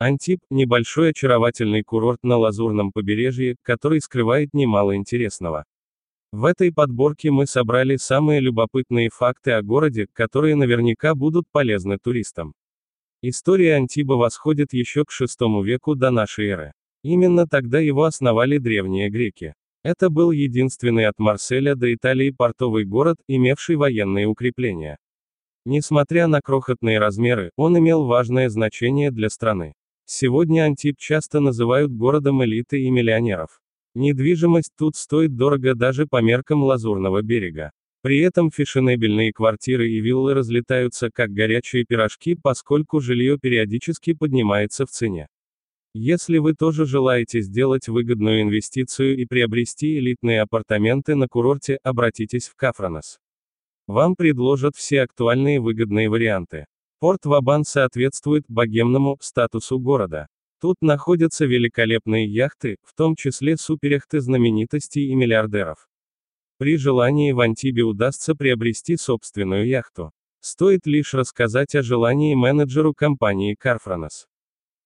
Антип – небольшой очаровательный курорт на Лазурном побережье, который скрывает немало интересного. В этой подборке мы собрали самые любопытные факты о городе, которые наверняка будут полезны туристам. История Антиба восходит еще к VI веку до нашей эры. Именно тогда его основали древние греки. Это был единственный от Марселя до Италии портовый город, имевший военные укрепления. Несмотря на крохотные размеры, он имел важное значение для страны. Сегодня Антип часто называют городом элиты и миллионеров. Недвижимость тут стоит дорого даже по меркам Лазурного берега. При этом фешенебельные квартиры и виллы разлетаются как горячие пирожки, поскольку жилье периодически поднимается в цене. Если вы тоже желаете сделать выгодную инвестицию и приобрести элитные апартаменты на курорте, обратитесь в Кафранос. Вам предложат все актуальные выгодные варианты. Порт Вабан соответствует богемному статусу города. Тут находятся великолепные яхты, в том числе суперяхты знаменитостей и миллиардеров. При желании в Антибе удастся приобрести собственную яхту. Стоит лишь рассказать о желании менеджеру компании Carfranos.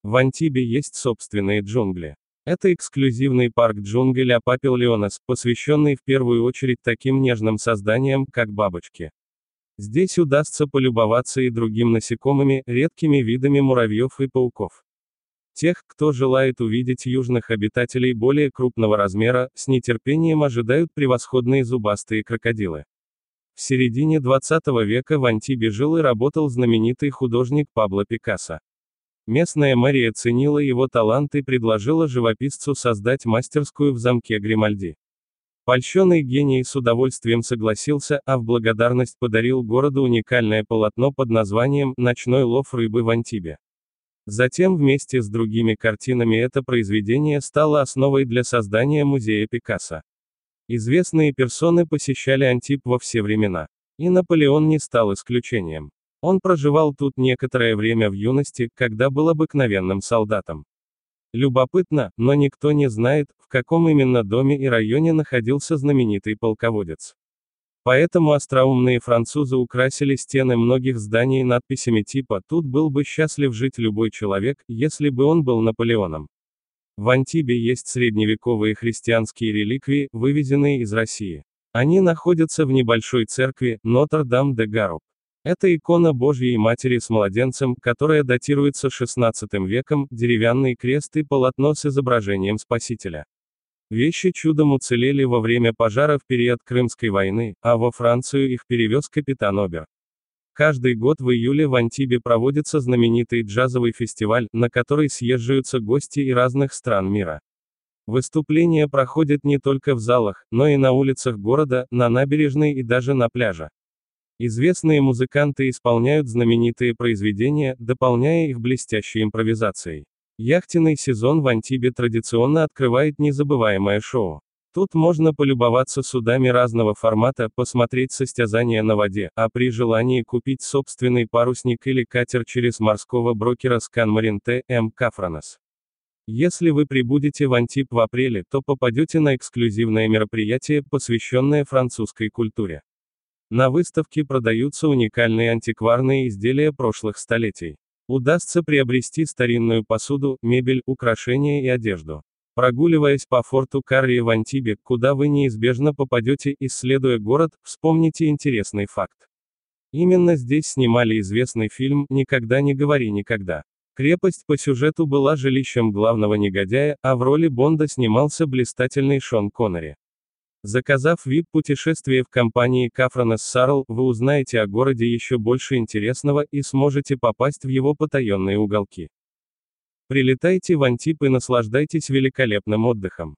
В Антибе есть собственные джунгли. Это эксклюзивный парк джунглей Апапил Леонас, посвященный в первую очередь таким нежным созданиям, как бабочки. Здесь удастся полюбоваться и другим насекомыми, редкими видами муравьев и пауков. Тех, кто желает увидеть южных обитателей более крупного размера, с нетерпением ожидают превосходные зубастые крокодилы. В середине 20 века в Антибе жил и работал знаменитый художник Пабло Пикассо. Местная мэрия ценила его талант и предложила живописцу создать мастерскую в замке Гримальди. Польщенный гений с удовольствием согласился, а в благодарность подарил городу уникальное полотно под названием «Ночной лов рыбы в Антибе». Затем вместе с другими картинами это произведение стало основой для создания музея Пикассо. Известные персоны посещали Антип во все времена. И Наполеон не стал исключением. Он проживал тут некоторое время в юности, когда был обыкновенным солдатом. Любопытно, но никто не знает, в каком именно доме и районе находился знаменитый полководец. Поэтому остроумные французы украсили стены многих зданий надписями типа «Тут был бы счастлив жить любой человек, если бы он был Наполеоном». В Антибе есть средневековые христианские реликвии, вывезенные из России. Они находятся в небольшой церкви, Нотр-Дам-де-Гаруп. Это икона Божьей Матери с младенцем, которая датируется XVI веком, деревянный крест и полотно с изображением Спасителя. Вещи чудом уцелели во время пожара в период Крымской войны, а во Францию их перевез капитан Обер. Каждый год в июле в Антибе проводится знаменитый джазовый фестиваль, на который съезжаются гости из разных стран мира. Выступления проходят не только в залах, но и на улицах города, на набережной и даже на пляже. Известные музыканты исполняют знаменитые произведения, дополняя их блестящей импровизацией. Яхтенный сезон в Антибе традиционно открывает незабываемое шоу. Тут можно полюбоваться судами разного формата, посмотреть состязания на воде, а при желании купить собственный парусник или катер через морского брокера Сканмарин Т.М. Кафранос. Если вы прибудете в Антип в апреле, то попадете на эксклюзивное мероприятие, посвященное французской культуре. На выставке продаются уникальные антикварные изделия прошлых столетий. Удастся приобрести старинную посуду, мебель, украшения и одежду. Прогуливаясь по форту Карри в Антибе, куда вы неизбежно попадете, исследуя город, вспомните интересный факт. Именно здесь снимали известный фильм «Никогда не говори никогда». Крепость по сюжету была жилищем главного негодяя, а в роли Бонда снимался блистательный Шон Коннери. Заказав VIP-путешествие в компании Кафранес Сарл, вы узнаете о городе еще больше интересного и сможете попасть в его потаенные уголки. Прилетайте в Антип и наслаждайтесь великолепным отдыхом.